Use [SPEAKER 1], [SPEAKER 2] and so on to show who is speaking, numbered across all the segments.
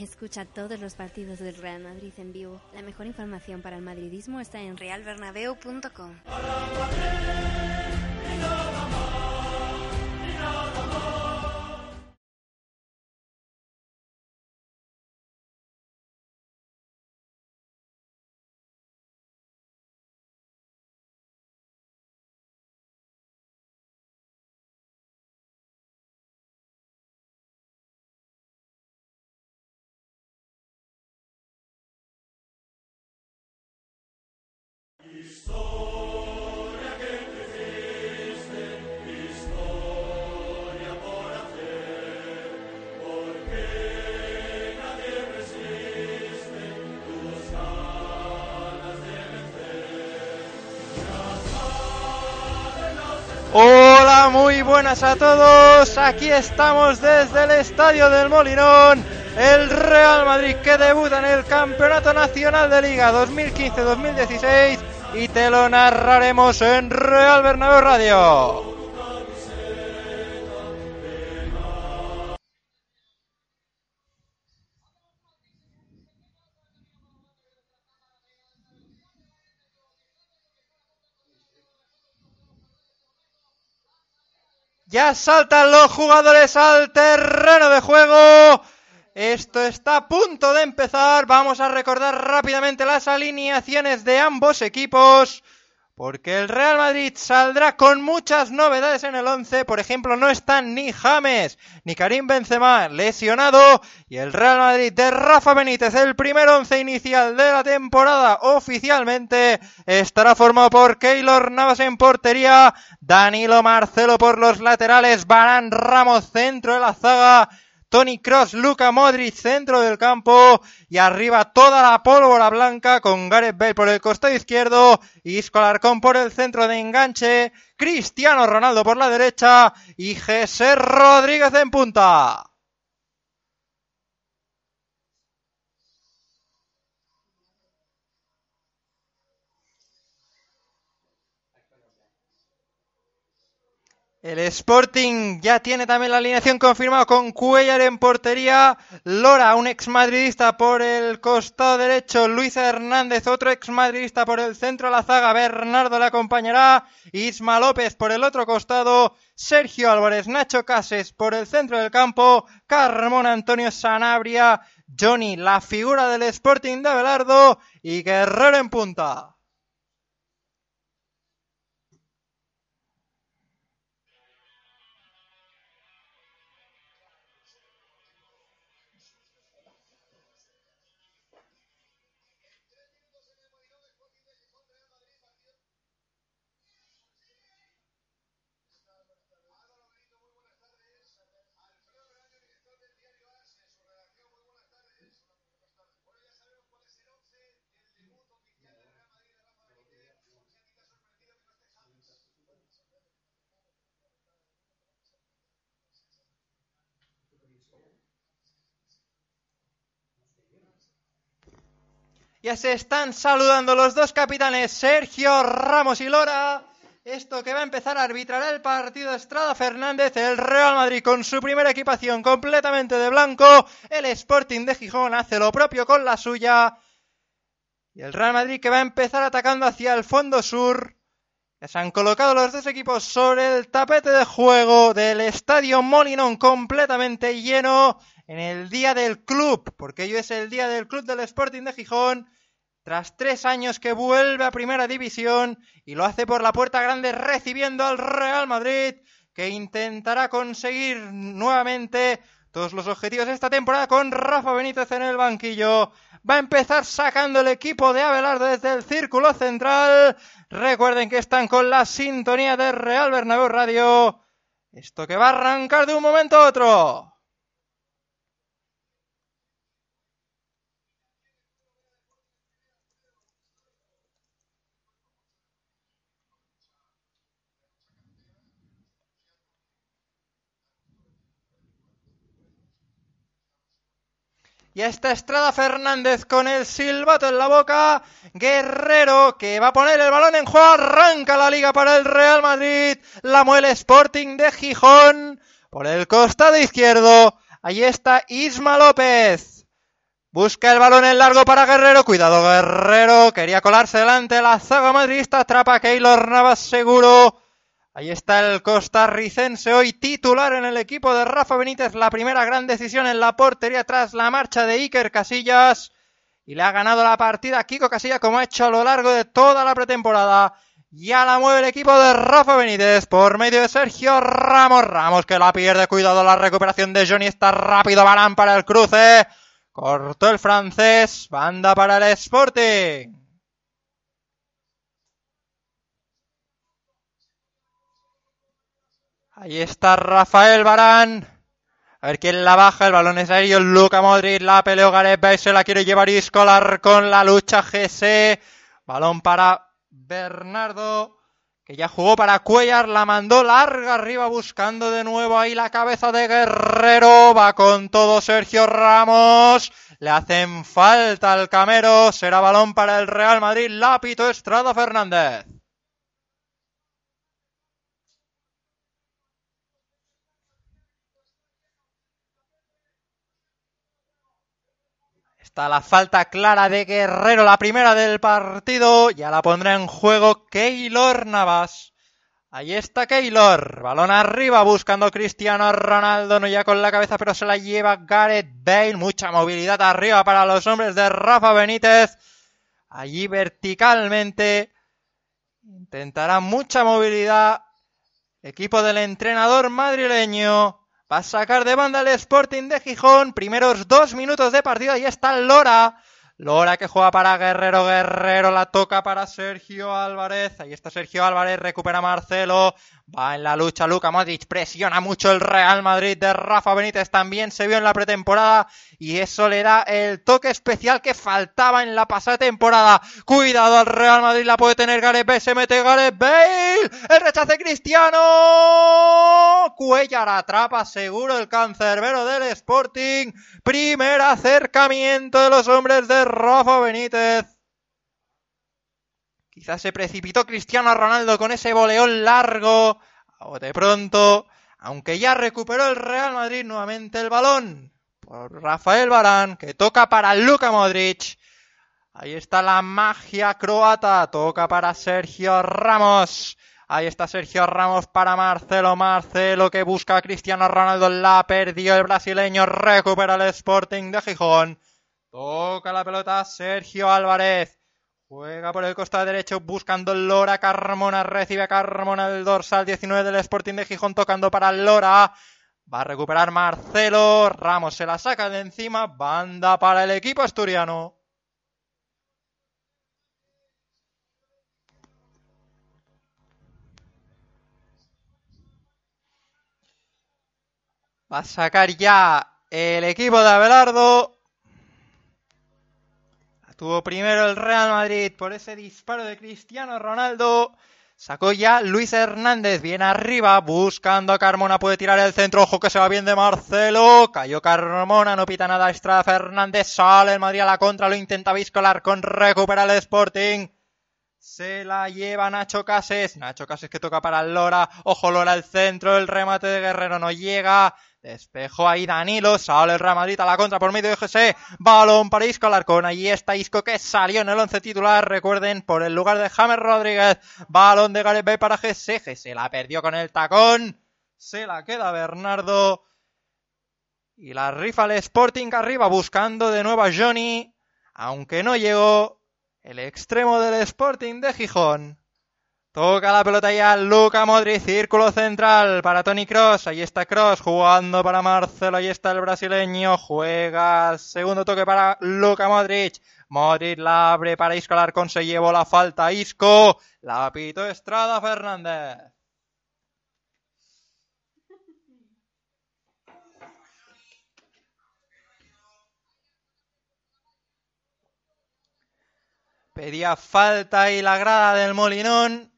[SPEAKER 1] Escucha todos los partidos del Real Madrid en vivo. La mejor información para el madridismo está en realbernabeu.com.
[SPEAKER 2] Hola, muy buenas a todos. Aquí estamos desde el Estadio del Molinón. El Real Madrid que debuta en el Campeonato Nacional de Liga 2015-2016 y te lo narraremos en Real Bernabéu Radio. Ya saltan los jugadores al terreno de juego. Esto está a punto de empezar. Vamos a recordar rápidamente las alineaciones de ambos equipos. Porque el Real Madrid saldrá con muchas novedades en el 11. Por ejemplo, no están ni James ni Karim Benzema lesionado. Y el Real Madrid de Rafa Benítez, el primer 11 inicial de la temporada oficialmente, estará formado por Keylor Navas en portería, Danilo Marcelo por los laterales, Barán Ramos centro de la zaga. Tony Cross, Luca Modric, centro del campo y arriba toda la pólvora blanca con Gareth Bale por el costado izquierdo, Isco Alarcón por el centro de enganche, Cristiano Ronaldo por la derecha y José Rodríguez en punta. El Sporting ya tiene también la alineación confirmada con Cuellar en portería, Lora, un ex madridista por el costado derecho, Luis Hernández, otro ex madridista por el centro de la zaga, Bernardo le acompañará, Isma López por el otro costado, Sergio Álvarez, Nacho Cases por el centro del campo, Carmón Antonio Sanabria, Johnny, la figura del Sporting de Abelardo. Y Guerrero en punta. Ya se están saludando los dos capitanes, Sergio Ramos y Lora. Esto que va a empezar a arbitrar el partido Estrada Fernández, el Real Madrid con su primera equipación completamente de blanco. El Sporting de Gijón hace lo propio con la suya. Y el Real Madrid que va a empezar atacando hacia el fondo sur. Ya se han colocado los dos equipos sobre el tapete de juego del Estadio Molinón completamente lleno en el día del club, porque hoy es el día del club del Sporting de Gijón, tras tres años que vuelve a Primera División y lo hace por la puerta grande recibiendo al Real Madrid, que intentará conseguir nuevamente todos los objetivos de esta temporada con Rafa Benítez en el banquillo. Va a empezar sacando el equipo de Abelardo desde el círculo central. Recuerden que están con la sintonía de Real Bernabéu Radio. Esto que va a arrancar de un momento a otro. Y está Estrada Fernández con el silbato en la boca. Guerrero que va a poner el balón en juego. Arranca la liga para el Real Madrid. La muele Sporting de Gijón. Por el costado izquierdo. Ahí está Isma López. Busca el balón en largo para Guerrero. Cuidado Guerrero. Quería colarse delante la zaga madridista. Atrapa Keylor Navas seguro. Ahí está el costarricense hoy titular en el equipo de Rafa Benítez. La primera gran decisión en la portería tras la marcha de Iker Casillas. Y le ha ganado la partida Kiko Casillas como ha hecho a lo largo de toda la pretemporada. Ya la mueve el equipo de Rafa Benítez por medio de Sergio Ramos. Ramos que la pierde. Cuidado la recuperación de Johnny. Está rápido Barán para el cruce. Cortó el francés. Banda para el Sporting. Ahí está Rafael Barán. A ver quién la baja. El balón es aéreo. Luca Modric. La peleó Gareth. Se la quiere llevar Iscolar con la lucha GC. Balón para Bernardo. Que ya jugó para Cuellar. La mandó larga arriba buscando de nuevo ahí la cabeza de Guerrero. Va con todo Sergio Ramos. Le hacen falta al Camero. Será balón para el Real Madrid. Lápito Estrada Fernández. Está la falta clara de Guerrero, la primera del partido. Ya la pondrá en juego Keylor Navas. Ahí está Keylor. Balón arriba buscando Cristiano Ronaldo. No ya con la cabeza, pero se la lleva Gareth Bale. Mucha movilidad arriba para los hombres de Rafa Benítez. Allí verticalmente. Intentará mucha movilidad. Equipo del entrenador madrileño. Va a sacar de banda el Sporting de Gijón. Primeros dos minutos de partida. Ahí está Lora. Lora que juega para Guerrero. Guerrero la toca para Sergio Álvarez. Ahí está Sergio Álvarez. Recupera Marcelo. Va en la lucha Luca Modric. Presiona mucho el Real Madrid de Rafa Benítez. También se vio en la pretemporada. Y eso le da el toque especial que faltaba en la pasada temporada. Cuidado al Real Madrid. La puede tener Gareth Bale. Se mete Gareth Bale. El rechace Cristiano. Cuellar atrapa seguro el cancerbero del Sporting. Primer acercamiento de los hombres de Rafa Benítez. Quizás se precipitó Cristiano Ronaldo con ese boleón largo. O de pronto, aunque ya recuperó el Real Madrid nuevamente el balón. Por Rafael Barán, que toca para Luka Modric. Ahí está la magia croata. Toca para Sergio Ramos. Ahí está Sergio Ramos para Marcelo. Marcelo que busca a Cristiano Ronaldo. La perdió el brasileño. Recupera el Sporting de Gijón. Toca la pelota Sergio Álvarez. Juega por el costado derecho buscando Lora Carmona. Recibe a Carmona el dorsal 19 del Sporting de Gijón tocando para Lora. Va a recuperar Marcelo. Ramos se la saca de encima. Banda para el equipo asturiano. Va a sacar ya el equipo de Abelardo. Tuvo primero el Real Madrid por ese disparo de Cristiano Ronaldo. Sacó ya Luis Hernández bien arriba, buscando a Carmona, puede tirar el centro, ojo que se va bien de Marcelo, cayó Carmona, no pita nada Estrada Fernández, sale el Madrid a la contra, lo intenta Viscolar con recupera el Sporting. Se la lleva Nacho Cases, Nacho Cases que toca para Lora, ojo Lora el centro, el remate de Guerrero no llega, Despejo ahí Danilo, sale el Real Madrid a la contra por medio de José, balón para Isco Alarcón, allí está Isco que salió en el once titular, recuerden, por el lugar de James Rodríguez, balón de Gareth Bale para José, se la perdió con el tacón, se la queda Bernardo, y la rifa el Sporting arriba buscando de nuevo a Johnny, aunque no llegó el extremo del Sporting de Gijón. Toca la pelota ya Luca Modric, círculo central para Tony Cross. Ahí está Cross jugando para Marcelo. Ahí está el brasileño. Juega segundo toque para Luca Modric. Modric la abre para Isco Alarcón. Se llevó la falta Isco. La pito Estrada Fernández. Pedía falta y la grada del Molinón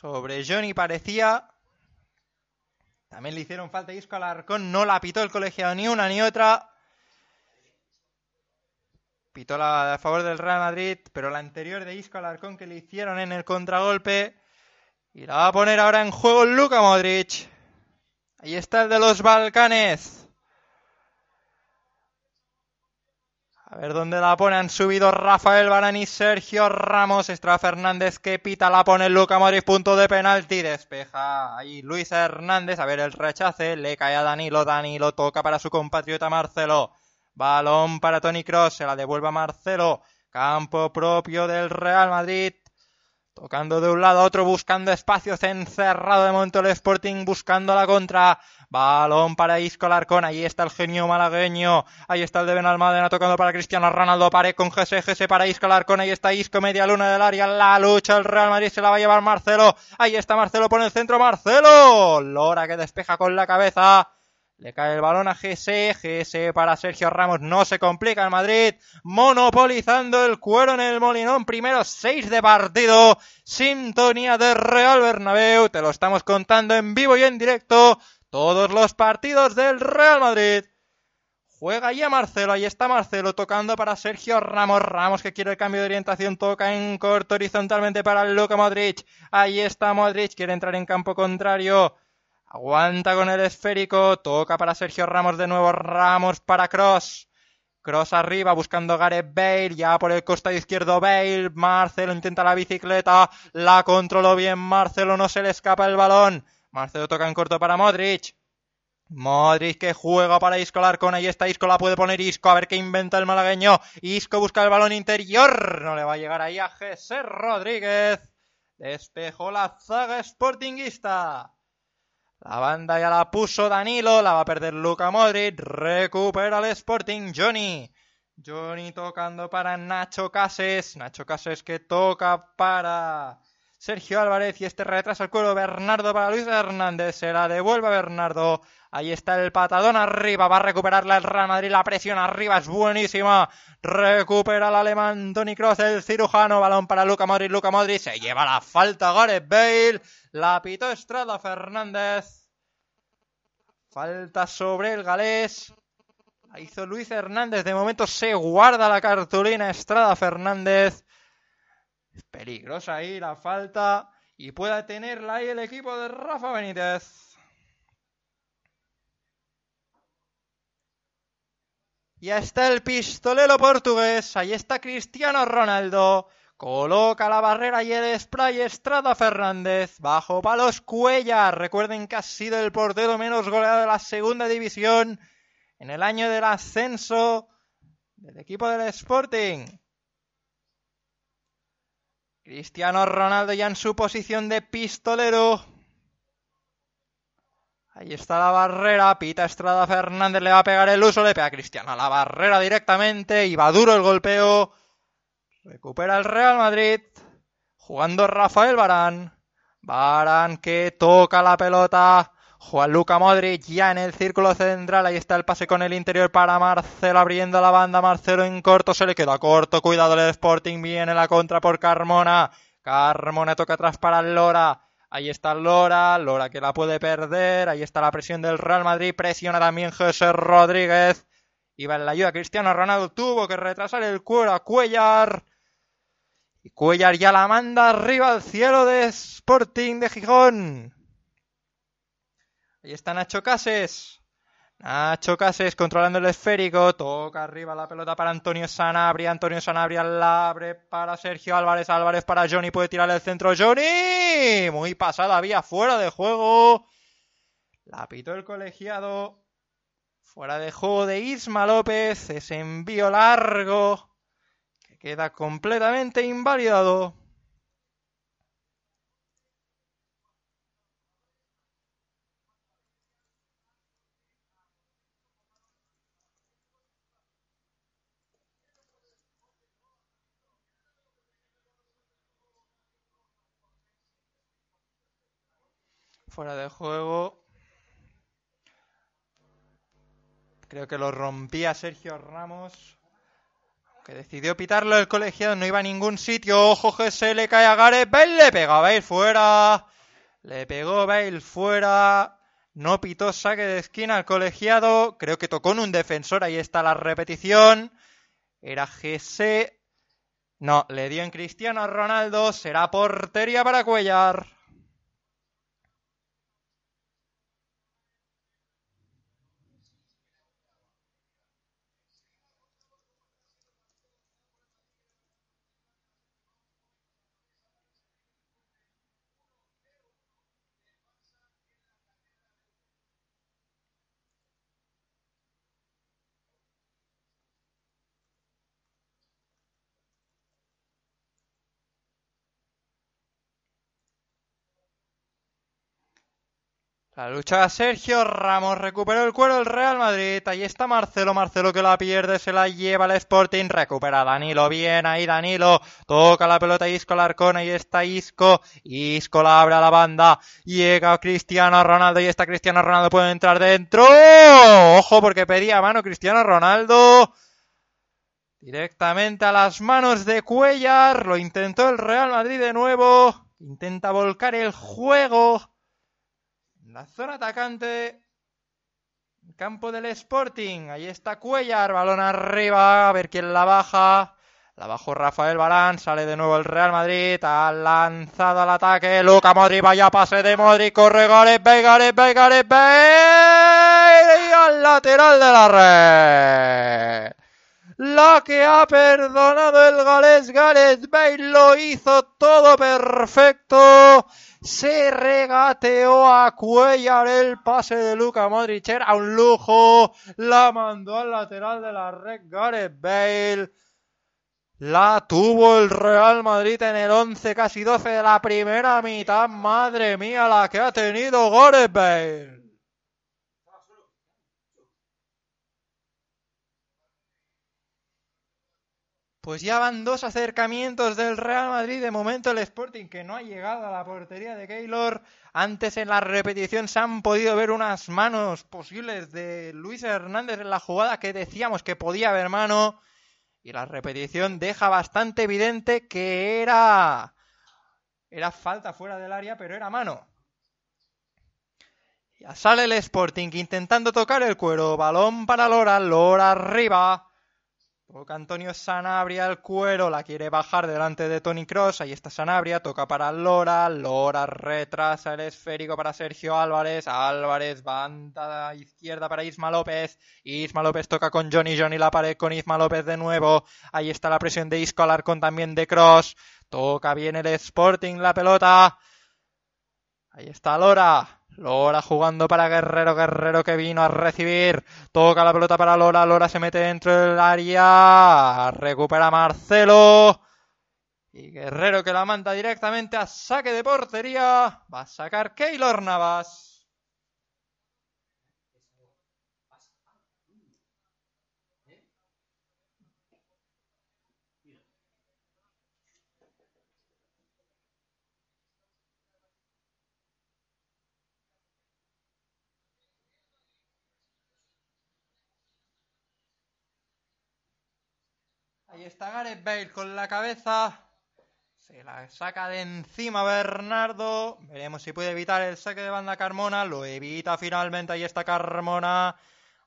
[SPEAKER 2] sobre Johnny parecía. También le hicieron falta a Isco Alarcón, no la pitó el colegiado ni una ni otra. Pitó la a favor del Real Madrid, pero la anterior de Isco Alarcón que le hicieron en el contragolpe. Y la va a poner ahora en juego Luka Modric. Ahí está el de los Balcanes. A ver dónde la pone. Han subido Rafael Barán y Sergio Ramos. Estrada Fernández que pita. La pone Luca Modric. Punto de penalti. Despeja ahí Luis Hernández. A ver el rechace. Le cae a Danilo. Danilo toca para su compatriota Marcelo. Balón para Tony Cross. Se la devuelve a Marcelo. Campo propio del Real Madrid. Tocando de un lado a otro, buscando espacios, encerrado de momento el Sporting, buscando la contra. Balón para Isco Larcón, ahí está el genio malagueño, ahí está el de Benalmádena tocando para Cristiano Ronaldo, pare con GS, GS para Isco Larcón, ahí está Isco, media luna del área, la lucha, el Real Madrid se la va a llevar Marcelo, ahí está Marcelo por el centro, Marcelo, Lora que despeja con la cabeza, le cae el balón a GS, GS para Sergio Ramos, no se complica el Madrid, monopolizando el cuero en el Molinón, primero seis de partido, sintonía de Real Bernabéu, te lo estamos contando en vivo y en directo, todos los partidos del Real Madrid. Juega ya Marcelo, ahí está Marcelo tocando para Sergio Ramos, Ramos que quiere el cambio de orientación, toca en corto horizontalmente para Luka Modric, ahí está Modric, quiere entrar en campo contrario, Aguanta con el esférico. Toca para Sergio Ramos de nuevo. Ramos para Cross. Cross arriba buscando Gareth Bale. Ya por el costado izquierdo Bale. Marcelo intenta la bicicleta. La controló bien Marcelo. No se le escapa el balón. Marcelo toca en corto para Modric. Modric que juega para Isco Larcón. Ahí está Isco. La puede poner Isco. A ver qué inventa el malagueño. Isco busca el balón interior. No le va a llegar ahí a José Rodríguez. Despejó la zaga sportinguista. La banda ya la puso Danilo, la va a perder Luca Modric, recupera el Sporting Johnny. Johnny tocando para Nacho Cases, Nacho Cases que toca para Sergio Álvarez y este retrasa el cuero Bernardo para Luis Hernández, se la devuelve Bernardo. Ahí está el patadón arriba, va a recuperarla el Real Madrid, la presión arriba es buenísima. Recupera el alemán Tony Cross, el cirujano, balón para Luca Modric, Luca Modric se lleva la falta Gareth Bale. La pitó Estrada Fernández. Falta sobre el galés. La hizo Luis Hernández. De momento se guarda la cartulina Estrada Fernández. Es peligrosa ahí la falta. Y pueda tenerla ahí el equipo de Rafa Benítez. Ya está el pistolero portugués. Ahí está Cristiano Ronaldo. Coloca la barrera y el spray Estrada Fernández. Bajo palos Cuellar. Recuerden que ha sido el portero menos goleado de la segunda división en el año del ascenso del equipo del Sporting. Cristiano Ronaldo ya en su posición de pistolero. Ahí está la barrera. Pita Estrada Fernández le va a pegar el uso. Le pega a Cristiano a la barrera directamente. Y va duro el golpeo. Recupera el Real Madrid. Jugando Rafael Barán. Barán que toca la pelota. Juan Luca Modric ya en el círculo central. Ahí está el pase con el interior para Marcelo abriendo la banda. Marcelo en corto. Se le queda corto. Cuidado el Sporting. Viene la contra por Carmona. Carmona toca atrás para Lora. Ahí está Lora. Lora que la puede perder. Ahí está la presión del Real Madrid. Presiona también José Rodríguez. Iba en la ayuda Cristiano Ronaldo. Tuvo que retrasar el cuero a Cuellar. Y Cuellar ya la manda arriba al cielo de Sporting de Gijón. Ahí está Nacho Cases. Nacho Cases controlando el esférico. Toca arriba la pelota para Antonio Sanabria. Antonio Sanabria la abre para Sergio Álvarez. Álvarez para Johnny. Puede tirar el centro. Johnny. Muy pasada vía fuera de juego. La pitó el colegiado. Fuera de juego de Isma López. Ese envío largo queda completamente invalidado. Fuera de juego. Creo que lo rompía Sergio Ramos que decidió pitarlo el colegiado, no iba a ningún sitio. Ojo que se le cae a Gareth Bale, le pega Bale fuera. Le pegó Bale fuera. No pitó saque de esquina al colegiado. Creo que tocó en un defensor. Ahí está la repetición. Era GC. No, le dio en Cristiano Ronaldo. Será portería para Cuellar. La lucha Sergio Ramos recuperó el cuero del Real Madrid. Ahí está Marcelo. Marcelo que la pierde, se la lleva el Sporting. Recupera Danilo. Bien ahí Danilo. Toca la pelota Isco Larcón. Ahí está Isco. Isco la abre a la banda. Llega Cristiano Ronaldo. Y está Cristiano Ronaldo. Puede entrar dentro. Ojo porque pedía mano Cristiano Ronaldo. Directamente a las manos de Cuellar. Lo intentó el Real Madrid de nuevo. Intenta volcar el juego. La zona atacante. Campo del Sporting. Ahí está Cuellar. Balón arriba. A ver quién la baja. La bajó Rafael Barán. Sale de nuevo el Real Madrid. Ha lanzado al ataque. Luca Modric. Vaya pase de Modric. Corre Gareth Bale. Gareth Bale. Gareth Bale. Y al lateral de la red. La que ha perdonado el galés Gareth Bale. Lo hizo todo perfecto se regateó a Cuellar el pase de Luca Modric, era un lujo, la mandó al lateral de la red Gareth Bale. La tuvo el Real Madrid en el 11, casi 12 de la primera mitad. Madre mía, la que ha tenido Gareth Bale. Pues ya van dos acercamientos del Real Madrid. De momento el Sporting que no ha llegado a la portería de Keylor. Antes en la repetición se han podido ver unas manos posibles de Luis Hernández en la jugada que decíamos que podía haber mano. Y la repetición deja bastante evidente que era... Era falta fuera del área, pero era mano. Ya sale el Sporting intentando tocar el cuero. Balón para Lora. Lora arriba. Toca Antonio Sanabria el cuero, la quiere bajar delante de Tony Cross. Ahí está Sanabria, toca para Lora. Lora retrasa el esférico para Sergio Álvarez. Álvarez, banda izquierda para Isma López. Isma López toca con Johnny. Johnny la pared con Isma López de nuevo. Ahí está la presión de Isco Alarcón también de Cross. Toca bien el Sporting la pelota. Ahí está Lora. Lora jugando para Guerrero, Guerrero que vino a recibir. Toca la pelota para Lora, Lora se mete dentro del área. Recupera Marcelo. Y Guerrero que la manda directamente a saque de portería. Va a sacar Keylor Navas. Ahí está Gareth Bale con la cabeza. Se la saca de encima Bernardo. Veremos si puede evitar el saque de banda Carmona. Lo evita finalmente. Ahí está Carmona.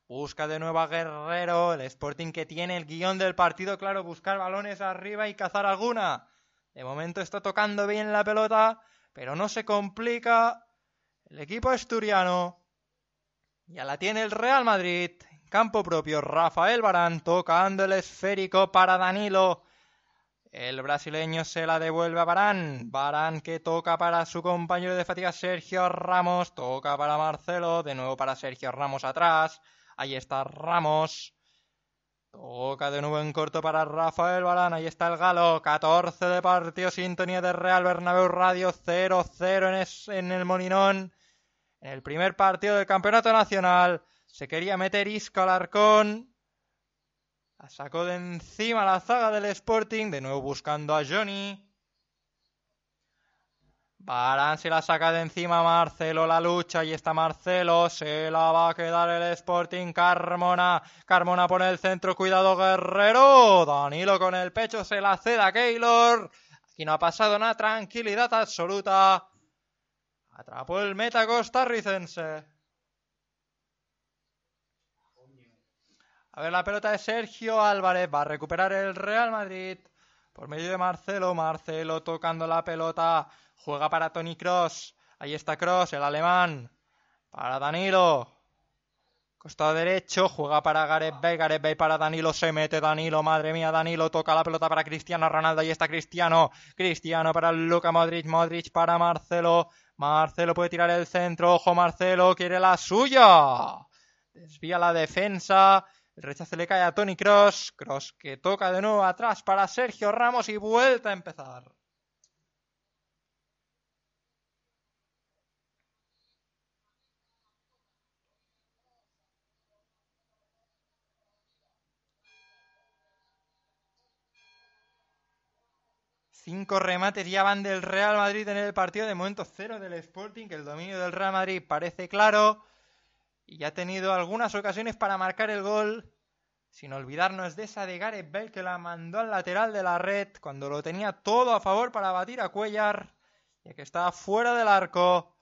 [SPEAKER 2] Busca de nuevo a Guerrero. El Sporting que tiene el guion del partido, claro, buscar balones arriba y cazar alguna. De momento está tocando bien la pelota, pero no se complica. El equipo asturiano. Ya la tiene el Real Madrid. Campo propio, Rafael Barán tocando el esférico para Danilo. El brasileño se la devuelve a Barán. Barán que toca para su compañero de fatiga Sergio Ramos. Toca para Marcelo. De nuevo para Sergio Ramos atrás. Ahí está Ramos. Toca de nuevo en corto para Rafael Barán. Ahí está el galo. 14 de partido. Sintonía de Real Bernabéu Radio 0-0 en, en el Molinón. En el primer partido del Campeonato Nacional. Se quería meter Isco Alarcón. La sacó de encima la zaga del Sporting. De nuevo buscando a Johnny. Barán se la saca de encima Marcelo la lucha y está Marcelo, se la va a quedar el Sporting Carmona, Carmona pone el centro, cuidado Guerrero, Danilo con el pecho se la ceda Keylor, aquí no ha pasado nada, tranquilidad absoluta, atrapó el meta costarricense. A ver la pelota de Sergio Álvarez. Va a recuperar el Real Madrid. Por medio de Marcelo. Marcelo tocando la pelota. Juega para Tony Cross. Ahí está Cross, el alemán. Para Danilo. Costado derecho, juega para Gareth Bale, Gareth para Danilo, se mete Danilo, madre mía, Danilo toca la pelota para Cristiano Ronaldo, ahí está Cristiano, Cristiano para Luca Modric, Modric para Marcelo, Marcelo puede tirar el centro, ojo Marcelo, quiere la suya, desvía la defensa, el rechazo le cae a Tony Cross, Cross que toca de nuevo atrás para Sergio Ramos y vuelta a empezar. Cinco remates ya van del Real Madrid en el partido. De momento cero del Sporting, el dominio del Real Madrid parece claro. Y ha tenido algunas ocasiones para marcar el gol. Sin olvidarnos de esa de Gareth Bale que la mandó al lateral de la red cuando lo tenía todo a favor para batir a Cuellar. Ya que estaba fuera del arco.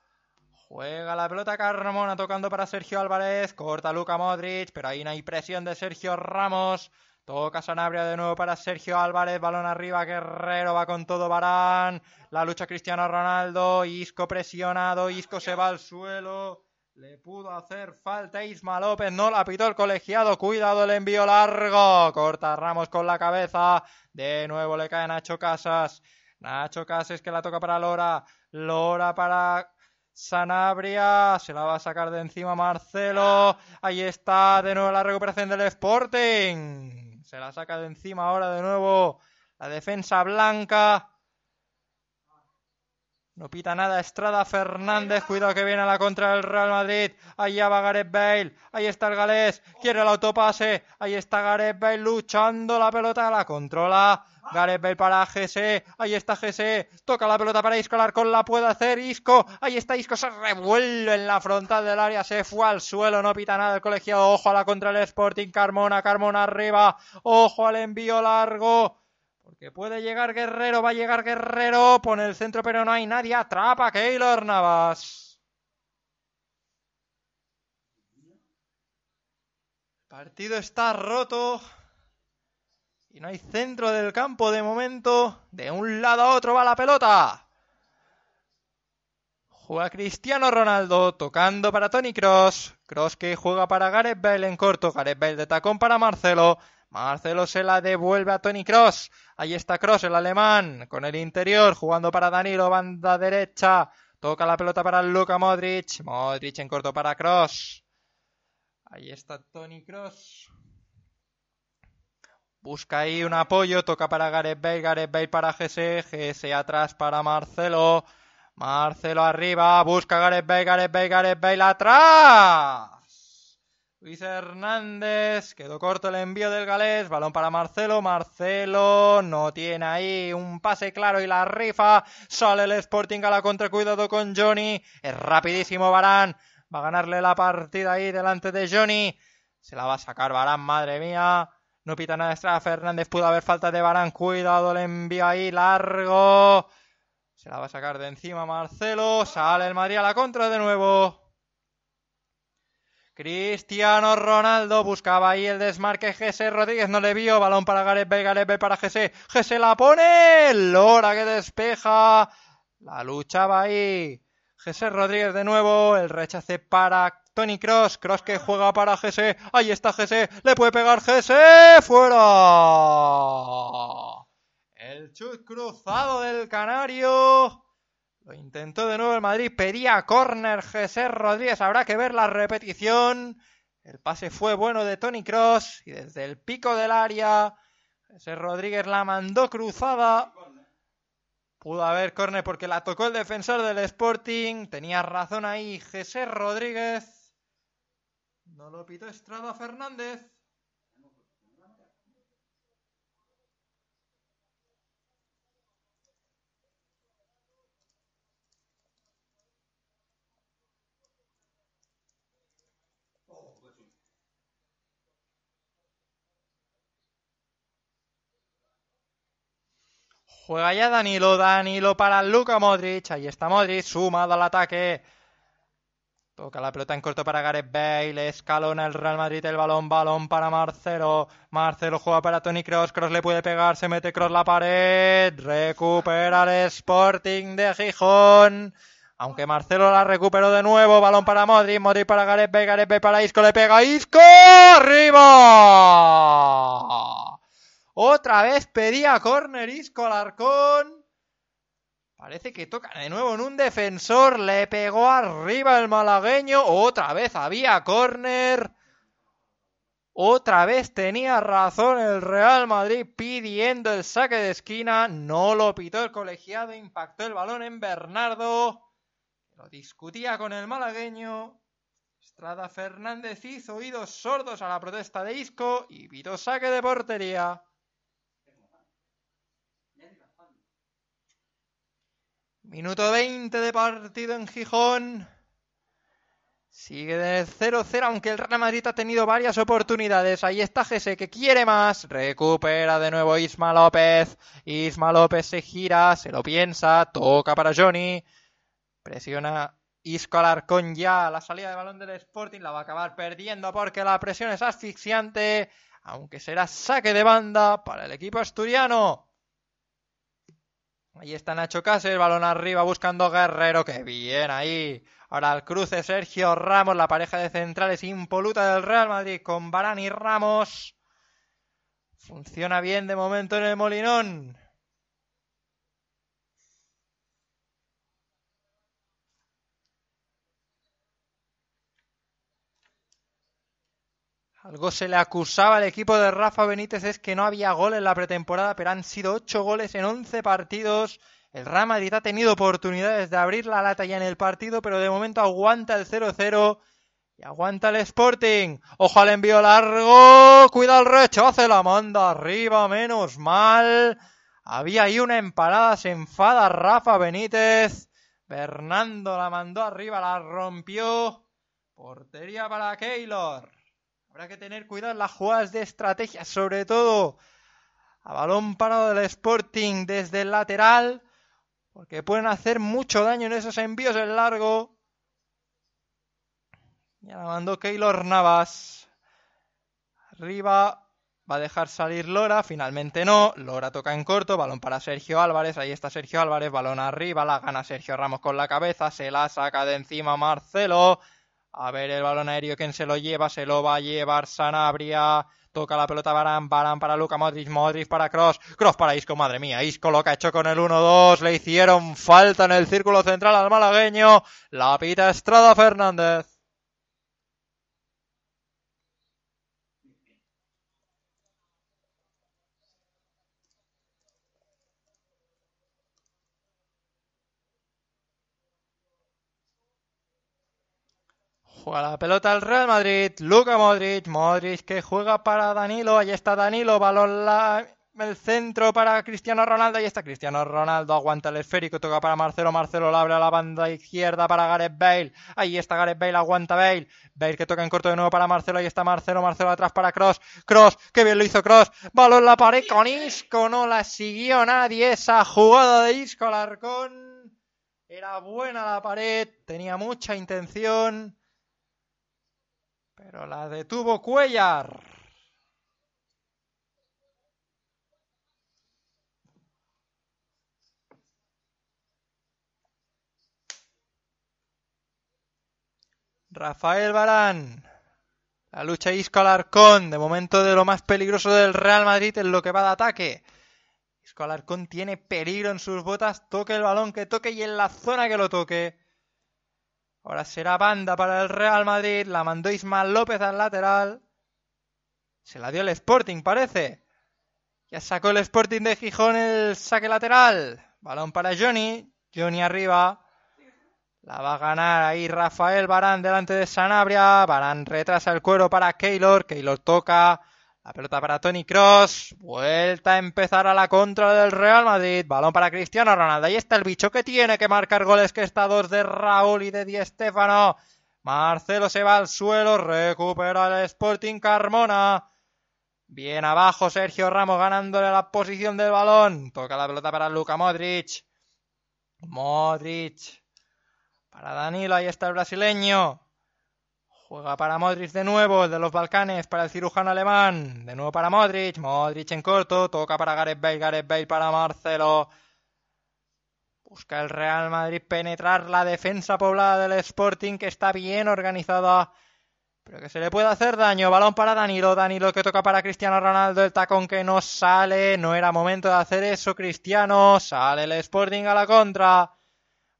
[SPEAKER 2] Juega la pelota Carmona tocando para Sergio Álvarez. Corta Luca Modric, pero ahí no hay presión de Sergio Ramos. Toca Sanabria de nuevo para Sergio Álvarez. Balón arriba. Guerrero va con todo Barán. La lucha Cristiano Ronaldo. Isco presionado. Isco se va al suelo. Le pudo hacer falta Isma López. No la pitó el colegiado. Cuidado el envío largo. Corta Ramos con la cabeza. De nuevo le cae Nacho Casas. Nacho Casas que la toca para Lora. Lora para Sanabria, se la va a sacar de encima Marcelo. Ahí está de nuevo la recuperación del Sporting. Se la saca de encima ahora de nuevo la defensa blanca. No pita nada Estrada Fernández. Cuidado que viene a la contra del Real Madrid. Allá va Gareth Bale. Ahí está el galés. Quiere el autopase. Ahí está Gareth Bale luchando la pelota. La controla. Gareth Bale para GC. Ahí está GC. Toca la pelota para Isco. Alarcón la puede hacer. Isco. Ahí está Isco. Se revuelve en la frontal del área. Se fue al suelo. No pita nada el colegiado. Ojo a la contra del Sporting. Carmona. Carmona arriba. Ojo al envío largo. Porque puede llegar Guerrero. Va a llegar Guerrero. Pone el centro pero no hay nadie. Atrapa a Keylor Navas. El partido está roto. Y no hay centro del campo de momento. De un lado a otro va la pelota. Juega Cristiano Ronaldo tocando para Tony Cross. Cross que juega para Gareth Bale en corto. Gareth Bale de tacón para Marcelo. Marcelo se la devuelve a Tony Cross. Ahí está Cross, el alemán, con el interior, jugando para Danilo, banda derecha. Toca la pelota para Luka Modric. Modric en corto para Cross. Ahí está Tony Cross. Busca ahí un apoyo, toca para Gareth Bale, Gareth Bale para GS, GS atrás para Marcelo, Marcelo arriba, busca Gareth Bale, Gareth Bale, Gareth Bale atrás. Luis Hernández, quedó corto el envío del galés, balón para Marcelo, Marcelo no tiene ahí un pase claro y la rifa, sale el Sporting a la contra, cuidado con Johnny, es rapidísimo Barán, va a ganarle la partida ahí delante de Johnny, se la va a sacar Barán, madre mía. No pita nada Estrada Fernández. Pudo haber falta de Barán. Cuidado, le envío ahí largo. Se la va a sacar de encima Marcelo. Sale el Madrid a la contra de nuevo. Cristiano Ronaldo buscaba ahí el desmarque. Jesse Rodríguez no le vio. Balón para Gareth Bale. Gareth Bale para Jesse. Jesse la pone. Lora que despeja. La luchaba ahí. Jesse Rodríguez de nuevo. El rechace para Tony Cross, Cross que juega para GS, ahí está GS, le puede pegar GS, fuera. El chut cruzado del Canario. Lo intentó de nuevo el Madrid, pedía córner GS Rodríguez, habrá que ver la repetición. El pase fue bueno de Tony Cross y desde el pico del área, GS Rodríguez la mandó cruzada. Pudo haber córner porque la tocó el defensor del Sporting. Tenía razón ahí José Rodríguez. No lo pitó Estrada Fernández. Juega ya Danilo, Danilo para Luca Modric. Ahí está Modric, sumado al ataque. Toca la pelota en corto para Gareth Bale. Escalona el Real Madrid el balón. Balón para Marcelo. Marcelo juega para Tony Cross. Cross le puede pegar. Se mete Cross la pared. Recupera el Sporting de Gijón. Aunque Marcelo la recuperó de nuevo. Balón para Modric. Modric para Gareth Bale. Gareth Bale para Isco. Le pega Isco. ¡Arriba! Otra vez pedía córner Isco Alarcón. Parece que toca de nuevo en un defensor. Le pegó arriba el malagueño. Otra vez había córner. Otra vez tenía razón el Real Madrid pidiendo el saque de esquina. No lo pitó el colegiado. Impactó el balón en Bernardo. Lo discutía con el malagueño. Estrada Fernández hizo oídos sordos a la protesta de Isco y pitó saque de portería. Minuto 20 de partido en Gijón. Sigue de 0-0, aunque el Real Madrid ha tenido varias oportunidades. Ahí está Gese que quiere más. Recupera de nuevo Isma López. Isma López se gira, se lo piensa, toca para Johnny. Presiona Isco Alarcón ya la salida de balón del Sporting. La va a acabar perdiendo porque la presión es asfixiante. Aunque será saque de banda para el equipo asturiano. Ahí está Nacho Cáceres, balón arriba buscando Guerrero, que bien ahí. Ahora al cruce Sergio Ramos, la pareja de centrales impoluta del Real Madrid con Barán y Ramos. Funciona bien de momento en el Molinón. Algo se le acusaba al equipo de Rafa Benítez es que no había gol en la pretemporada, pero han sido 8 goles en 11 partidos. El Real Madrid ha tenido oportunidades de abrir la lata ya en el partido, pero de momento aguanta el 0-0 y aguanta el Sporting. Ojo al envío largo. Cuida el rechace, la manda arriba, menos mal. Había ahí una emparada, se enfada Rafa Benítez. Fernando la mandó arriba, la rompió. Portería para Keylor. Habrá que tener cuidado en las jugadas de estrategia, sobre todo a balón parado del Sporting desde el lateral, porque pueden hacer mucho daño en esos envíos en largo. Ya la mandó Keylor Navas. Arriba va a dejar salir Lora, finalmente no. Lora toca en corto, balón para Sergio Álvarez. Ahí está Sergio Álvarez, balón arriba, la gana Sergio Ramos con la cabeza, se la saca de encima Marcelo. A ver el balón aéreo, ¿quién se lo lleva? Se lo va a llevar Sanabria. Toca la pelota Barán, Barán para Luca Modric, Modric para Cross, Cross para Isco, madre mía, Isco lo que ha hecho con el 1-2, le hicieron falta en el círculo central al malagueño, la pita Estrada Fernández. Juega la pelota al Real Madrid. Luca Modric. Modric que juega para Danilo. Ahí está Danilo. Balón el centro para Cristiano Ronaldo. Ahí está Cristiano Ronaldo. Aguanta el esférico. Toca para Marcelo. Marcelo la abre a la banda izquierda para Gareth Bale. Ahí está Gareth Bale. Aguanta Bale. Bale que toca en corto de nuevo para Marcelo. Ahí está Marcelo. Marcelo atrás para Cross. Cross. Qué bien lo hizo Cross. Balón la pared con Isco. No la siguió nadie. Esa jugada de Isco Alarcón. Era buena la pared. Tenía mucha intención. Pero la detuvo Cuellar. Rafael Barán. La lucha Isco Alarcón, de momento de lo más peligroso del Real Madrid en lo que va de ataque. Isco Alarcón tiene peligro en sus botas, toque el balón que toque y en la zona que lo toque. Ahora será banda para el Real Madrid. La mandó Ismael López al lateral. Se la dio el Sporting, parece. Ya sacó el Sporting de Gijón el saque lateral. Balón para Johnny. Johnny arriba. La va a ganar ahí Rafael Barán delante de Sanabria. Barán retrasa el cuero para Keylor. Keylor toca. La pelota para Tony Cross. Vuelta a empezar a la contra del Real Madrid. Balón para Cristiano Ronaldo. Ahí está el bicho que tiene que marcar goles que está dos de Raúl y de Di Stéfano. Marcelo se va al suelo. Recupera el Sporting Carmona. Bien abajo Sergio Ramos ganándole la posición del balón. Toca la pelota para Luca Modric. Modric. Para Danilo. Ahí está el brasileño. Juega para Modric de nuevo, el de los Balcanes, para el cirujano alemán. De nuevo para Modric. Modric en corto. Toca para Gareth Bale. Gareth Bale para Marcelo. Busca el Real Madrid penetrar la defensa poblada del Sporting, que está bien organizada. Pero que se le puede hacer daño. Balón para Danilo. Danilo que toca para Cristiano Ronaldo. El tacón que no sale. No era momento de hacer eso, Cristiano. Sale el Sporting a la contra.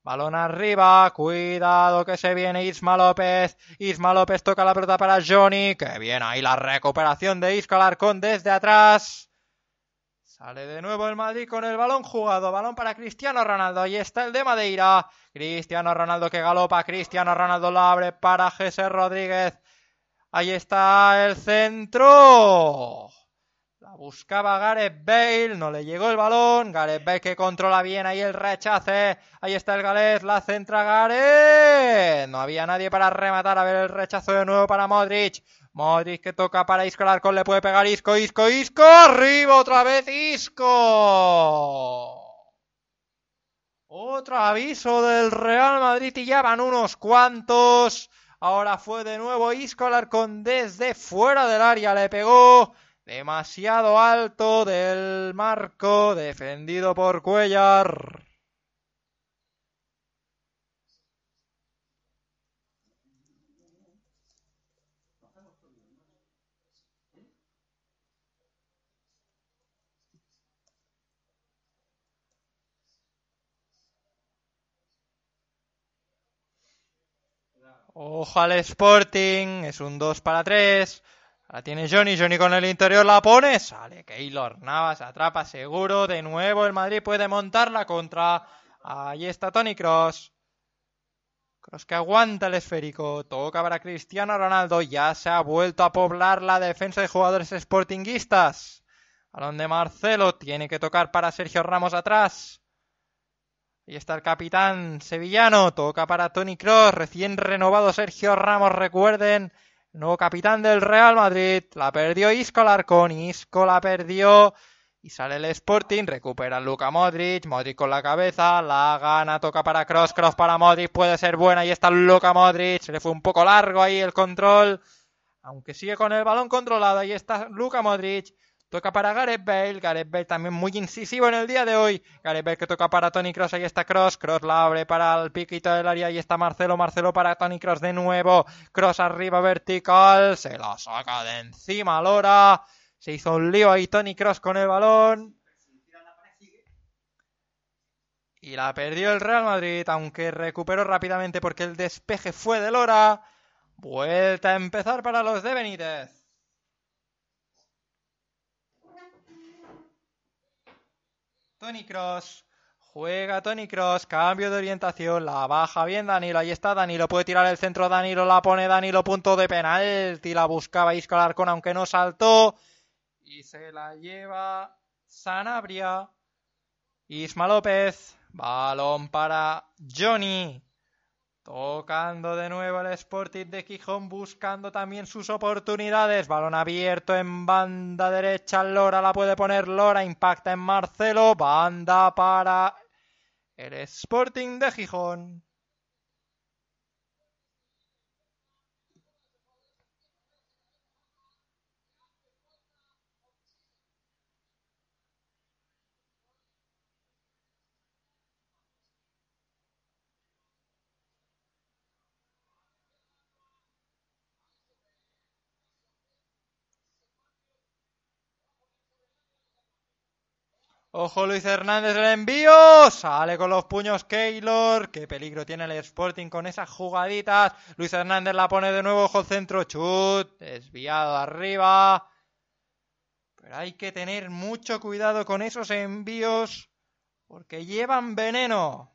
[SPEAKER 2] Balón arriba, cuidado que se viene Isma López. Isma López toca la pelota para Johnny. Que viene ahí la recuperación de Isco Alarcón desde atrás. Sale de nuevo el Madrid con el balón jugado. Balón para Cristiano Ronaldo. Ahí está el de Madeira. Cristiano Ronaldo que galopa. Cristiano Ronaldo lo abre para José Rodríguez. Ahí está el centro. La buscaba Gareth Bale, no le llegó el balón. Gareth Bale que controla bien ahí el rechace. Ahí está el galés, la centra Gareth. No había nadie para rematar. A ver el rechazo de nuevo para Modric. Modric que toca para Isco Alarcón, le puede pegar Isco, Isco, Isco. Arriba otra vez Isco. Otro aviso del Real Madrid y ya van unos cuantos. Ahora fue de nuevo Isco Alarcón desde fuera del área. Le pegó demasiado alto del marco defendido por Cuellar. Ojo al Sporting, es un 2 para 3. La tiene Johnny, Johnny con el interior la pone, sale Keylor Navas, atrapa seguro, de nuevo el Madrid puede montar la contra. Ahí está Tony Cross. Cross que aguanta el esférico, toca para Cristiano Ronaldo, ya se ha vuelto a poblar la defensa de jugadores sportinguistas. Balón de Marcelo, tiene que tocar para Sergio Ramos atrás. Ahí está el capitán sevillano, toca para Tony Cross, recién renovado Sergio Ramos, recuerden, nuevo capitán del Real Madrid. La perdió Isco Larcón, Isco la perdió. Y sale el Sporting, recupera Luca Modric, Modric con la cabeza, la gana, toca para Cross, Cross para Modric, puede ser buena, ahí está Luca Modric, se le fue un poco largo ahí el control, aunque sigue con el balón controlado, ahí está Luca Modric, toca para Gareth Bale, Gareth Bale también muy incisivo en el día de hoy, Gareth Bale que toca para Tony Cross, ahí está Cross, Cross la abre para el piquito del área, ahí está Marcelo, Marcelo para Tony Cross de nuevo, Cross arriba vertical, se la saca de encima Lora, se hizo un lío ahí Tony Cross con el balón. Y la perdió el Real Madrid, aunque recuperó rápidamente porque el despeje fue de Lora. Vuelta a empezar para los de Benítez. Tony Cross. Juega Tony Cross, cambio de orientación, la baja bien Danilo, ahí está Danilo, puede tirar el centro Danilo, la pone Danilo, punto de penalti, la buscaba Isco Alarcón aunque no saltó, y se la lleva Sanabria. Isma López. Balón para Johnny. Tocando de nuevo el Sporting de Gijón, buscando también sus oportunidades. Balón abierto en banda derecha. Lora la puede poner Lora. Impacta en Marcelo. Banda para el Sporting de Gijón. Ojo Luis Hernández el envío. Sale con los puños Keylor. Qué peligro tiene el Sporting con esas jugaditas. Luis Hernández la pone de nuevo. Ojo centro. Chut. Desviado arriba. Pero hay que tener mucho cuidado con esos envíos. Porque llevan veneno.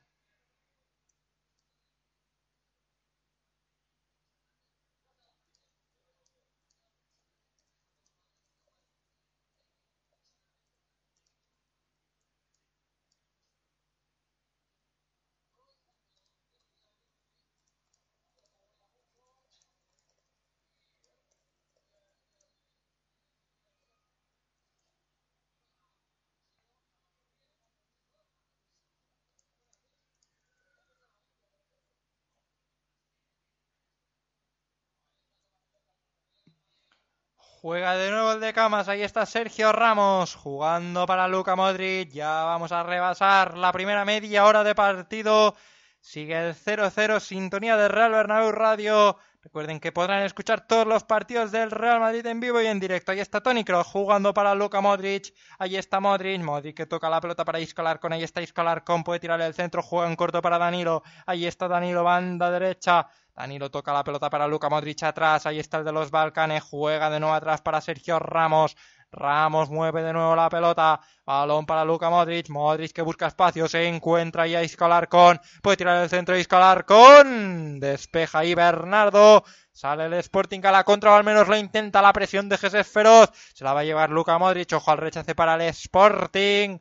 [SPEAKER 2] Juega de nuevo el de Camas, ahí está Sergio Ramos jugando para Luca Modric. Ya vamos a rebasar la primera media hora de partido. Sigue el 0-0, sintonía de Real Bernabéu Radio. Recuerden que podrán escuchar todos los partidos del Real Madrid en vivo y en directo. Ahí está Tony Kroos jugando para Luka Modric. Ahí está Modric. Modric que toca la pelota para Isco con Ahí está Isco con Puede tirar el centro. Juega en corto para Danilo. Ahí está Danilo, banda derecha. Danilo toca la pelota para Luka Modric atrás. Ahí está el de los Balcanes. Juega de nuevo atrás para Sergio Ramos. Ramos mueve de nuevo la pelota. Balón para Luka Modric. Modric que busca espacio. Se encuentra ya Isco con Puede tirar el centro Isco con Despeja ahí Bernardo. Sale el Sporting a la contra, o al menos lo intenta la presión de Jesús Feroz. Se la va a llevar Luka Modric. Ojo al rechace para el Sporting.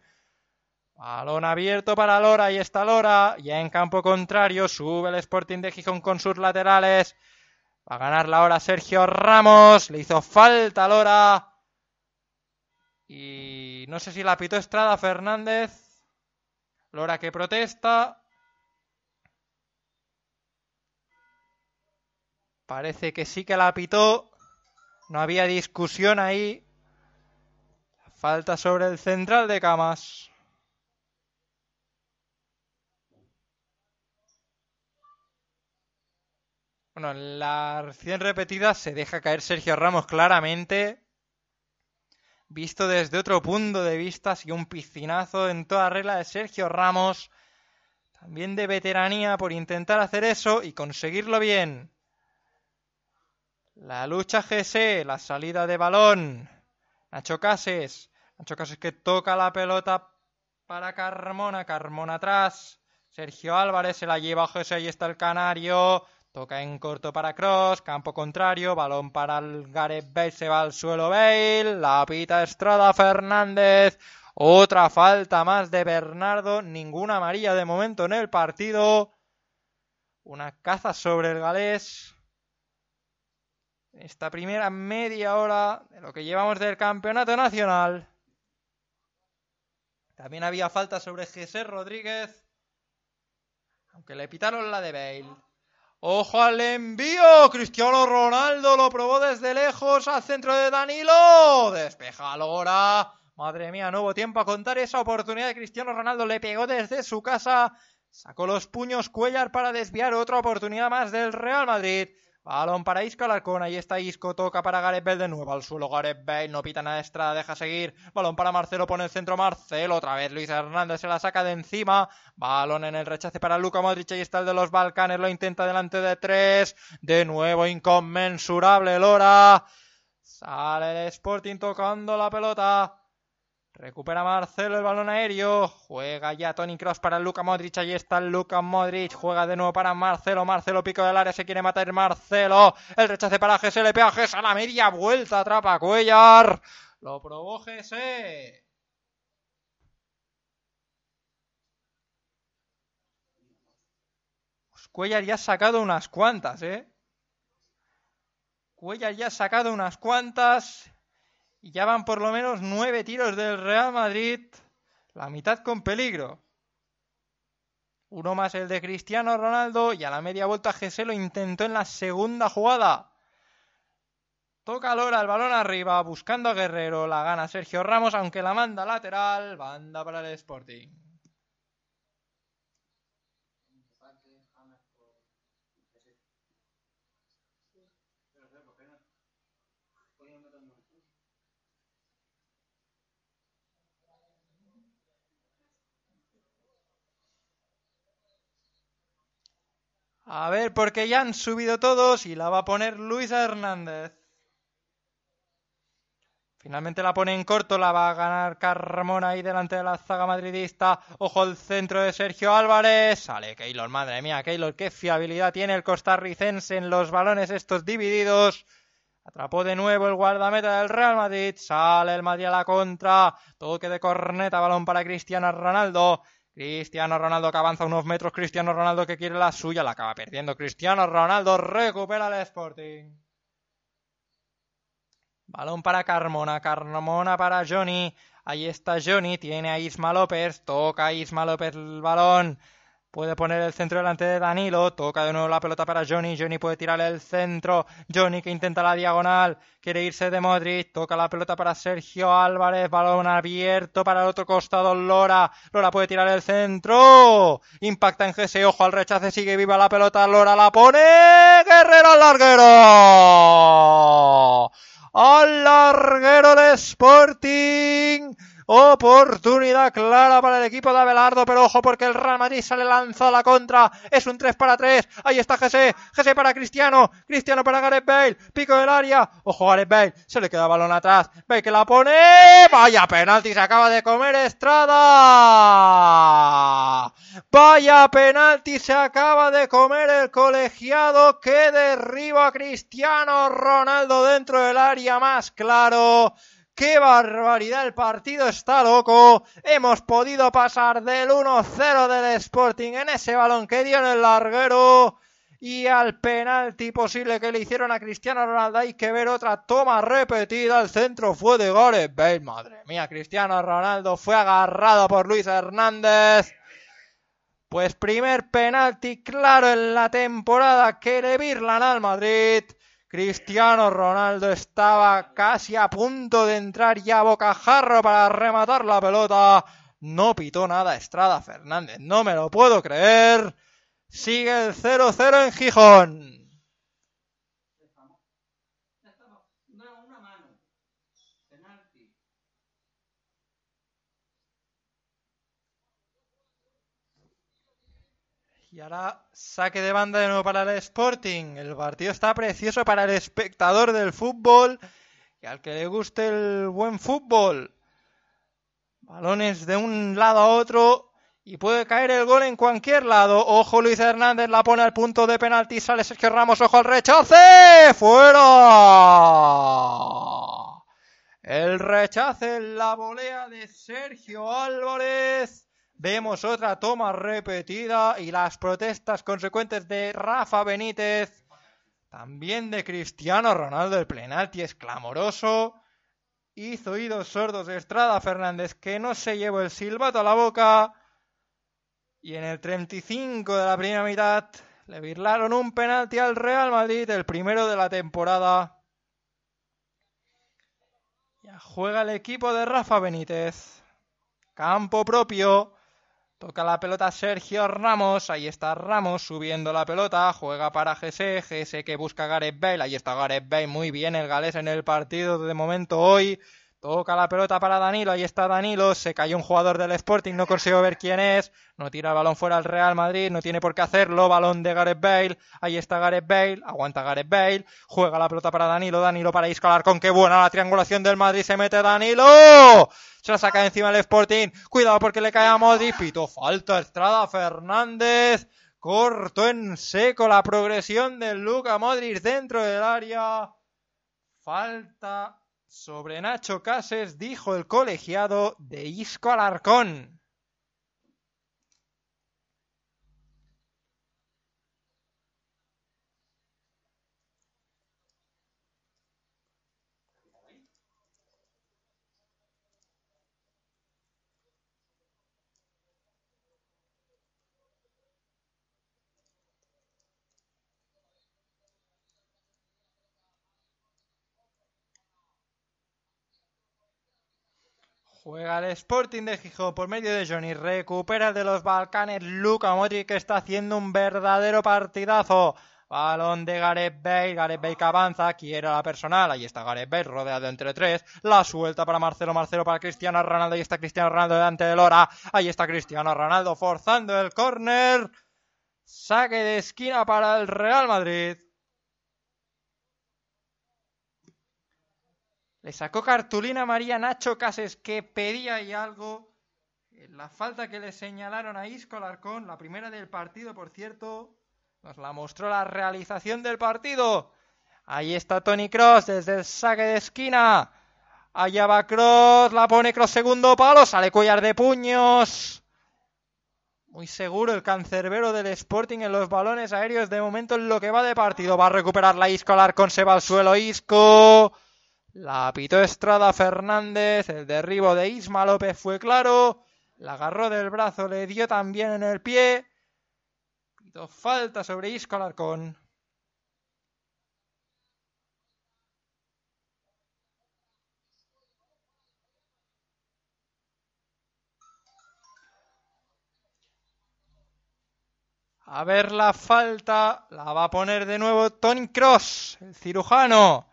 [SPEAKER 2] Balón abierto para Lora, ahí está Lora. Ya en campo contrario, sube el Sporting de Gijón con sus laterales. Va a ganar la hora Sergio Ramos. Le hizo falta Lora. Y no sé si la pitó Estrada Fernández. Lora que protesta. Parece que sí que la pitó. No había discusión ahí. Falta sobre el central de camas. Bueno, en la recién repetida se deja caer Sergio Ramos claramente. Visto desde otro punto de vista, ha sido un piscinazo en toda regla de Sergio Ramos. También de veteranía por intentar hacer eso y conseguirlo bien. La lucha GC, la salida de balón. Nacho Cases. Nacho Cases que toca la pelota para Carmona. Carmona atrás. Sergio Álvarez se la lleva a José. Ahí está el canario. Toca en corto para Cross, campo contrario, balón para el Gareth Bale, se va al suelo Bale, la pita Estrada Fernández, otra falta más de Bernardo, ninguna amarilla de momento en el partido, una caza sobre el galés. Esta primera media hora de lo que llevamos del campeonato nacional. También había falta sobre José Rodríguez, aunque le pitaron la de Bale. Ojo al envío. Cristiano Ronaldo lo probó desde lejos al centro de Danilo. Despeja ahora. Madre mía, hubo tiempo a contar esa oportunidad Cristiano Ronaldo. Le pegó desde su casa. Sacó los puños Cuellar para desviar otra oportunidad más del Real Madrid. Balón para Isco Alarcón, ahí está Isco, toca para Gareth Bale de nuevo al suelo. Gareth Bale, no pita nada extra, deja seguir, balón para Marcelo, pone el centro Marcelo, otra vez Luis Hernández se la saca de encima, balón en el rechace para Luca Modric, ahí está el de los Balcanes, lo intenta delante de tres, de nuevo inconmensurable Lora, sale el Sporting tocando la pelota, Recupera Marcelo el balón aéreo. Juega ya Tony Cross para Luca Modric. Ahí está Luca Modric. Juega de nuevo para Marcelo. Marcelo pico del área. Se quiere matar Marcelo. El rechace para GS. Le pega a a la media vuelta. Atrapa Cuellar. Lo probó GS. Pues Cuellar ya ha sacado unas cuantas, ¿eh? Cuellar ya ha sacado unas cuantas y ya van por lo menos nueve tiros del Real Madrid, la mitad con peligro. Uno más el de Cristiano Ronaldo y a la media vuelta Gese lo intentó en la segunda jugada. Toca Lora el balón arriba, buscando a Guerrero, la gana Sergio Ramos, aunque la manda lateral, banda para el Sporting. A ver, porque ya han subido todos y la va a poner Luis Hernández. Finalmente la pone en corto, la va a ganar Carmona ahí delante de la zaga madridista. Ojo el centro de Sergio Álvarez. Sale Keylor, madre mía, Keylor, qué fiabilidad tiene el costarricense en los balones estos divididos. Atrapó de nuevo el guardameta del Real Madrid. Sale el Madrid a la contra. Toque de corneta, balón para Cristiano Ronaldo. Cristiano Ronaldo que avanza unos metros. Cristiano Ronaldo que quiere la suya. La acaba perdiendo. Cristiano Ronaldo recupera el Sporting. Balón para Carmona. Carmona para Johnny. Ahí está Johnny. Tiene a Isma López. Toca a Isma López el balón. Puede poner el centro delante de Danilo. Toca de nuevo la pelota para Johnny. Johnny puede tirar el centro. Johnny que intenta la diagonal. Quiere irse de Modric. Toca la pelota para Sergio Álvarez. Balón abierto para el otro costado. Lora. Lora puede tirar el centro. Impacta en GS. Ojo al rechace. Sigue viva la pelota. Lora la pone. Guerrero al larguero. Al larguero de Sporting. Oportunidad clara para el equipo de Abelardo, pero ojo porque el Real Madrid sale lanzado a la contra. Es un 3 para 3. Ahí está Jesse. Jesse para Cristiano. Cristiano para Gareth Bale. Pico del área. Ojo Gareth Bale. Se le queda balón atrás. Ve que la pone. Vaya penalti. Se acaba de comer Estrada. Vaya penalti. Se acaba de comer el colegiado que derriba Cristiano Ronaldo dentro del área más claro. ¡Qué barbaridad! El partido está loco. Hemos podido pasar del 1-0 del Sporting en ese balón que dio en el larguero y al penalti posible que le hicieron a Cristiano Ronaldo. Hay que ver otra toma repetida. El centro fue de Gareth Bale. Madre mía, Cristiano Ronaldo fue agarrado por Luis Hernández. Pues primer penalti claro en la temporada que le virlan al Madrid. Cristiano Ronaldo estaba casi a punto de entrar ya a bocajarro para rematar la pelota. No pitó nada Estrada Fernández, no me lo puedo creer. Sigue el 0-0 en Gijón. Y ahora saque de banda de nuevo para el Sporting. El partido está precioso para el espectador del fútbol y al que le guste el buen fútbol. Balones de un lado a otro y puede caer el gol en cualquier lado. Ojo Luis Hernández la pone al punto de penalti. Sale Sergio Ramos. Ojo al rechace. Fuera. El rechace en la volea de Sergio Álvarez. Vemos otra toma repetida y las protestas consecuentes de Rafa Benítez. También de Cristiano Ronaldo. El penalti es clamoroso. Hizo oídos sordos de Estrada Fernández que no se llevó el silbato a la boca. Y en el 35 de la primera mitad le virlaron un penalti al Real Madrid, el primero de la temporada. Ya juega el equipo de Rafa Benítez. Campo propio. Toca la pelota Sergio Ramos. Ahí está Ramos subiendo la pelota. Juega para GS. GS que busca Gareth Bale. Ahí está Gareth Bale. Muy bien el galés en el partido de momento hoy. Toca la pelota para Danilo, ahí está Danilo, se cayó un jugador del Sporting, no consigo ver quién es, no tira el balón fuera al Real Madrid, no tiene por qué hacerlo, balón de Gareth Bale, ahí está Gareth Bale, aguanta Gareth Bale, juega la pelota para Danilo, Danilo para Isco con qué buena la triangulación del Madrid, se mete Danilo, se la saca encima el Sporting, cuidado porque le cae a Modric, pito falta Estrada Fernández, corto en seco la progresión del Luca Modric dentro del área, falta sobre Nacho Cases dijo el colegiado de Isco Alarcón. Juega el Sporting de Gijón por medio de Johnny. Recupera de los Balcanes Luca Modric que está haciendo un verdadero partidazo. Balón de Gareth Bale, Gareth Bale que avanza, quiere la personal, ahí está Gareth Bale rodeado entre tres, la suelta para Marcelo, Marcelo para Cristiano Ronaldo, ahí está Cristiano Ronaldo delante de Lora, ahí está Cristiano Ronaldo forzando el córner, saque de esquina para el Real Madrid. Le sacó cartulina María Nacho Cases que pedía ahí algo. La falta que le señalaron a Isco Larcón, la primera del partido, por cierto, nos la mostró la realización del partido. Ahí está Tony Cross desde el saque de esquina. Allá va Cross, la pone Cross segundo palo, sale Cuellar de puños. Muy seguro el cancerbero del Sporting en los balones aéreos de momento en lo que va de partido. Va a recuperar la Isco Larcón, se va al suelo Isco. La pitó Estrada Fernández, el derribo de Isma López fue claro, la agarró del brazo, le dio también en el pie Pito falta sobre Isco Alarcón. A ver la falta. La va a poner de nuevo Tony Cross, el cirujano.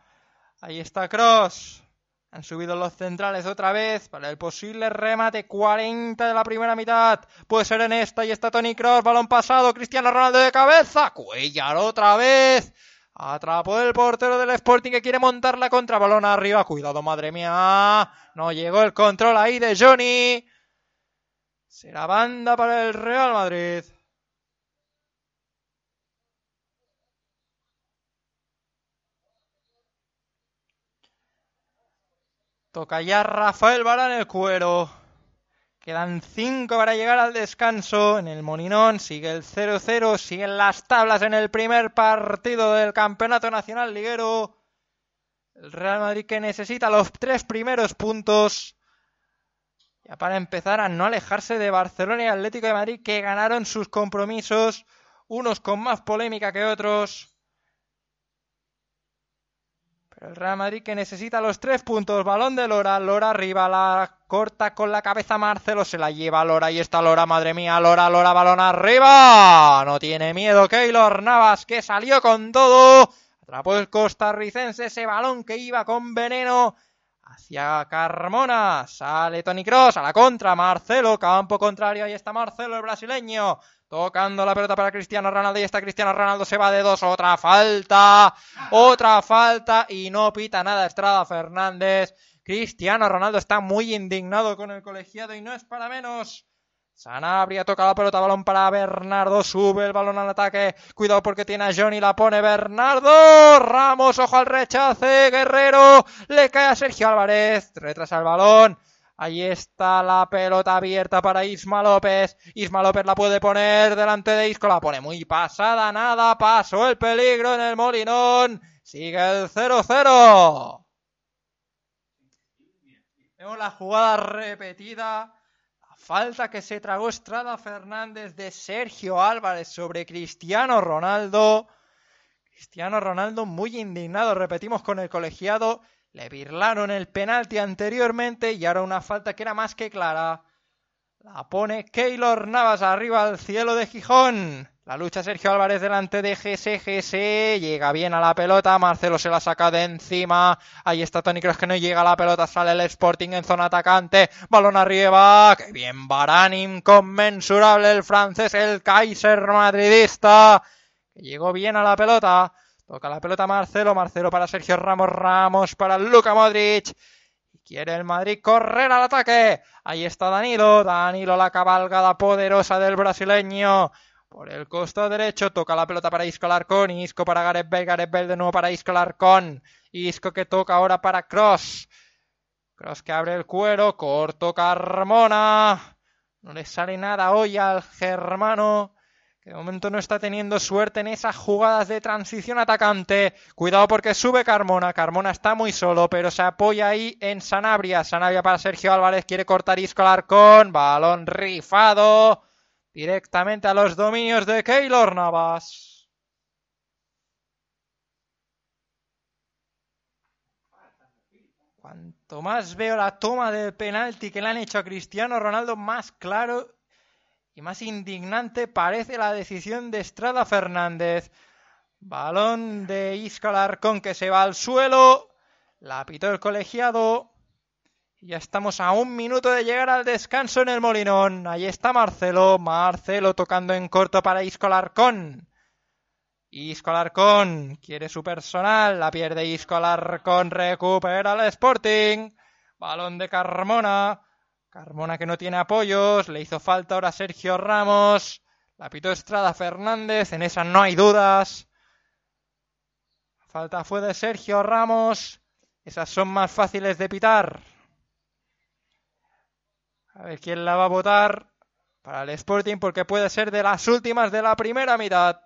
[SPEAKER 2] Ahí está Cross. Han subido los centrales otra vez para el posible remate 40 de la primera mitad. Puede ser en esta y está Tony Cross. Balón pasado. Cristiano Ronaldo de cabeza. Cuellar otra vez. Atrapó el portero del Sporting que quiere montar la contra. Balón arriba. Cuidado, madre mía. No llegó el control ahí de Johnny. Será banda para el Real Madrid. Toca ya Rafael Barán el cuero. Quedan 5 para llegar al descanso. En el Moninón sigue el 0-0. Siguen las tablas en el primer partido del Campeonato Nacional Liguero. El Real Madrid que necesita los tres primeros puntos. Ya para empezar a no alejarse de Barcelona y Atlético de Madrid que ganaron sus compromisos. Unos con más polémica que otros. El Real Madrid que necesita los tres puntos. Balón de Lora. Lora arriba. La corta con la cabeza Marcelo. Se la lleva Lora. Y está Lora. Madre mía. Lora, Lora. Balón arriba. No tiene miedo Keylor Navas que salió con todo. Atrapó el costarricense ese balón que iba con veneno. Hacia Carmona. Sale Tony Cross. A la contra. Marcelo. Campo contrario. Ahí está Marcelo, el brasileño. Tocando la pelota para Cristiano Ronaldo y está Cristiano Ronaldo, se va de dos, otra falta, otra falta y no pita nada Estrada Fernández. Cristiano Ronaldo está muy indignado con el colegiado y no es para menos. Sanabria toca la pelota, balón para Bernardo, sube el balón al ataque, cuidado porque tiene a Johnny, la pone Bernardo, Ramos, ojo al rechace, Guerrero, le cae a Sergio Álvarez, retrasa el balón, Ahí está la pelota abierta para Isma López. Isma López la puede poner delante de Isco. La pone muy pasada, nada. Pasó el peligro en el Molinón. Sigue el 0-0. Vemos la jugada repetida. La falta que se tragó Estrada Fernández de Sergio Álvarez sobre Cristiano Ronaldo. Cristiano Ronaldo muy indignado. Repetimos con el colegiado le birlaron el penalti anteriormente y ahora una falta que era más que clara. La pone Keylor Navas arriba al cielo de Gijón. La lucha Sergio Álvarez delante de GSGS. Llega bien a la pelota. Marcelo se la saca de encima. Ahí está Tony Kroos que no llega a la pelota. Sale el Sporting en zona atacante. Balón arriba. ¡Qué bien Barán! Inconmensurable el francés, el Kaiser madridista. Que llegó bien a la pelota. Toca la pelota Marcelo, Marcelo para Sergio Ramos, Ramos para Luca Modric. Quiere el Madrid correr al ataque. Ahí está Danilo, Danilo la cabalgada poderosa del brasileño. Por el costado derecho toca la pelota para Isco Larcón, Isco para Gareth Bale, Gareth Bale de nuevo para Isco Larcón. Isco que toca ahora para Cross. Cross que abre el cuero, corto Carmona. No le sale nada hoy al germano de momento no está teniendo suerte en esas jugadas de transición atacante. Cuidado porque sube Carmona. Carmona está muy solo, pero se apoya ahí en Sanabria. Sanabria para Sergio Álvarez. Quiere cortar Isco Arcón. Balón rifado. Directamente a los dominios de Keylor Navas. Cuanto más veo la toma del penalti que le han hecho a Cristiano Ronaldo, más claro y más indignante parece la decisión de Estrada Fernández. Balón de Isco Alarcón que se va al suelo. La pitó el colegiado. Ya estamos a un minuto de llegar al descanso en el Molinón. Ahí está Marcelo. Marcelo tocando en corto para Isco Alarcón. Isco Alarcón quiere su personal. La pierde Isco Alarcón. Recupera el Sporting. Balón de Carmona. Carmona que no tiene apoyos, le hizo falta ahora Sergio Ramos, la pitó Estrada Fernández, en esa no hay dudas. falta fue de Sergio Ramos, esas son más fáciles de pitar. A ver quién la va a votar para el Sporting porque puede ser de las últimas de la primera mitad.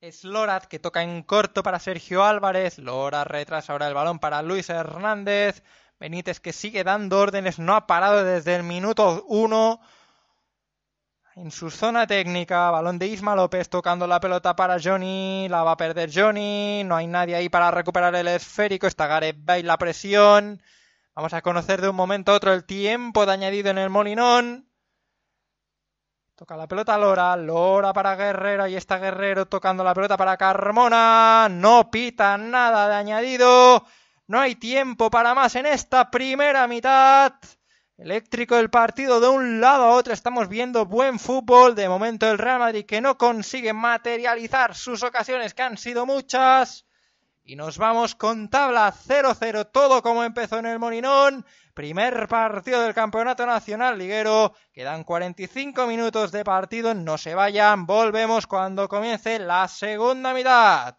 [SPEAKER 2] Es Lorat que toca en corto para Sergio Álvarez. Lorat retrasa ahora el balón para Luis Hernández. Benítez que sigue dando órdenes, no ha parado desde el minuto uno. en su zona técnica, balón de Isma López tocando la pelota para Johnny, la va a perder Johnny, no hay nadie ahí para recuperar el esférico, está Gareth Bale la presión, vamos a conocer de un momento a otro el tiempo de añadido en el Molinón, toca la pelota Lora, Lora para Guerrero, ahí está Guerrero tocando la pelota para Carmona, no pita nada de añadido, no hay tiempo para más en esta primera mitad. Eléctrico el partido de un lado a otro. Estamos viendo buen fútbol. De momento el Real Madrid que no consigue materializar sus ocasiones, que han sido muchas. Y nos vamos con tabla 0-0, todo como empezó en el Molinón. Primer partido del Campeonato Nacional Liguero. Quedan 45 minutos de partido. No se vayan. Volvemos cuando comience la segunda mitad.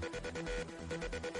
[SPEAKER 2] なるほど。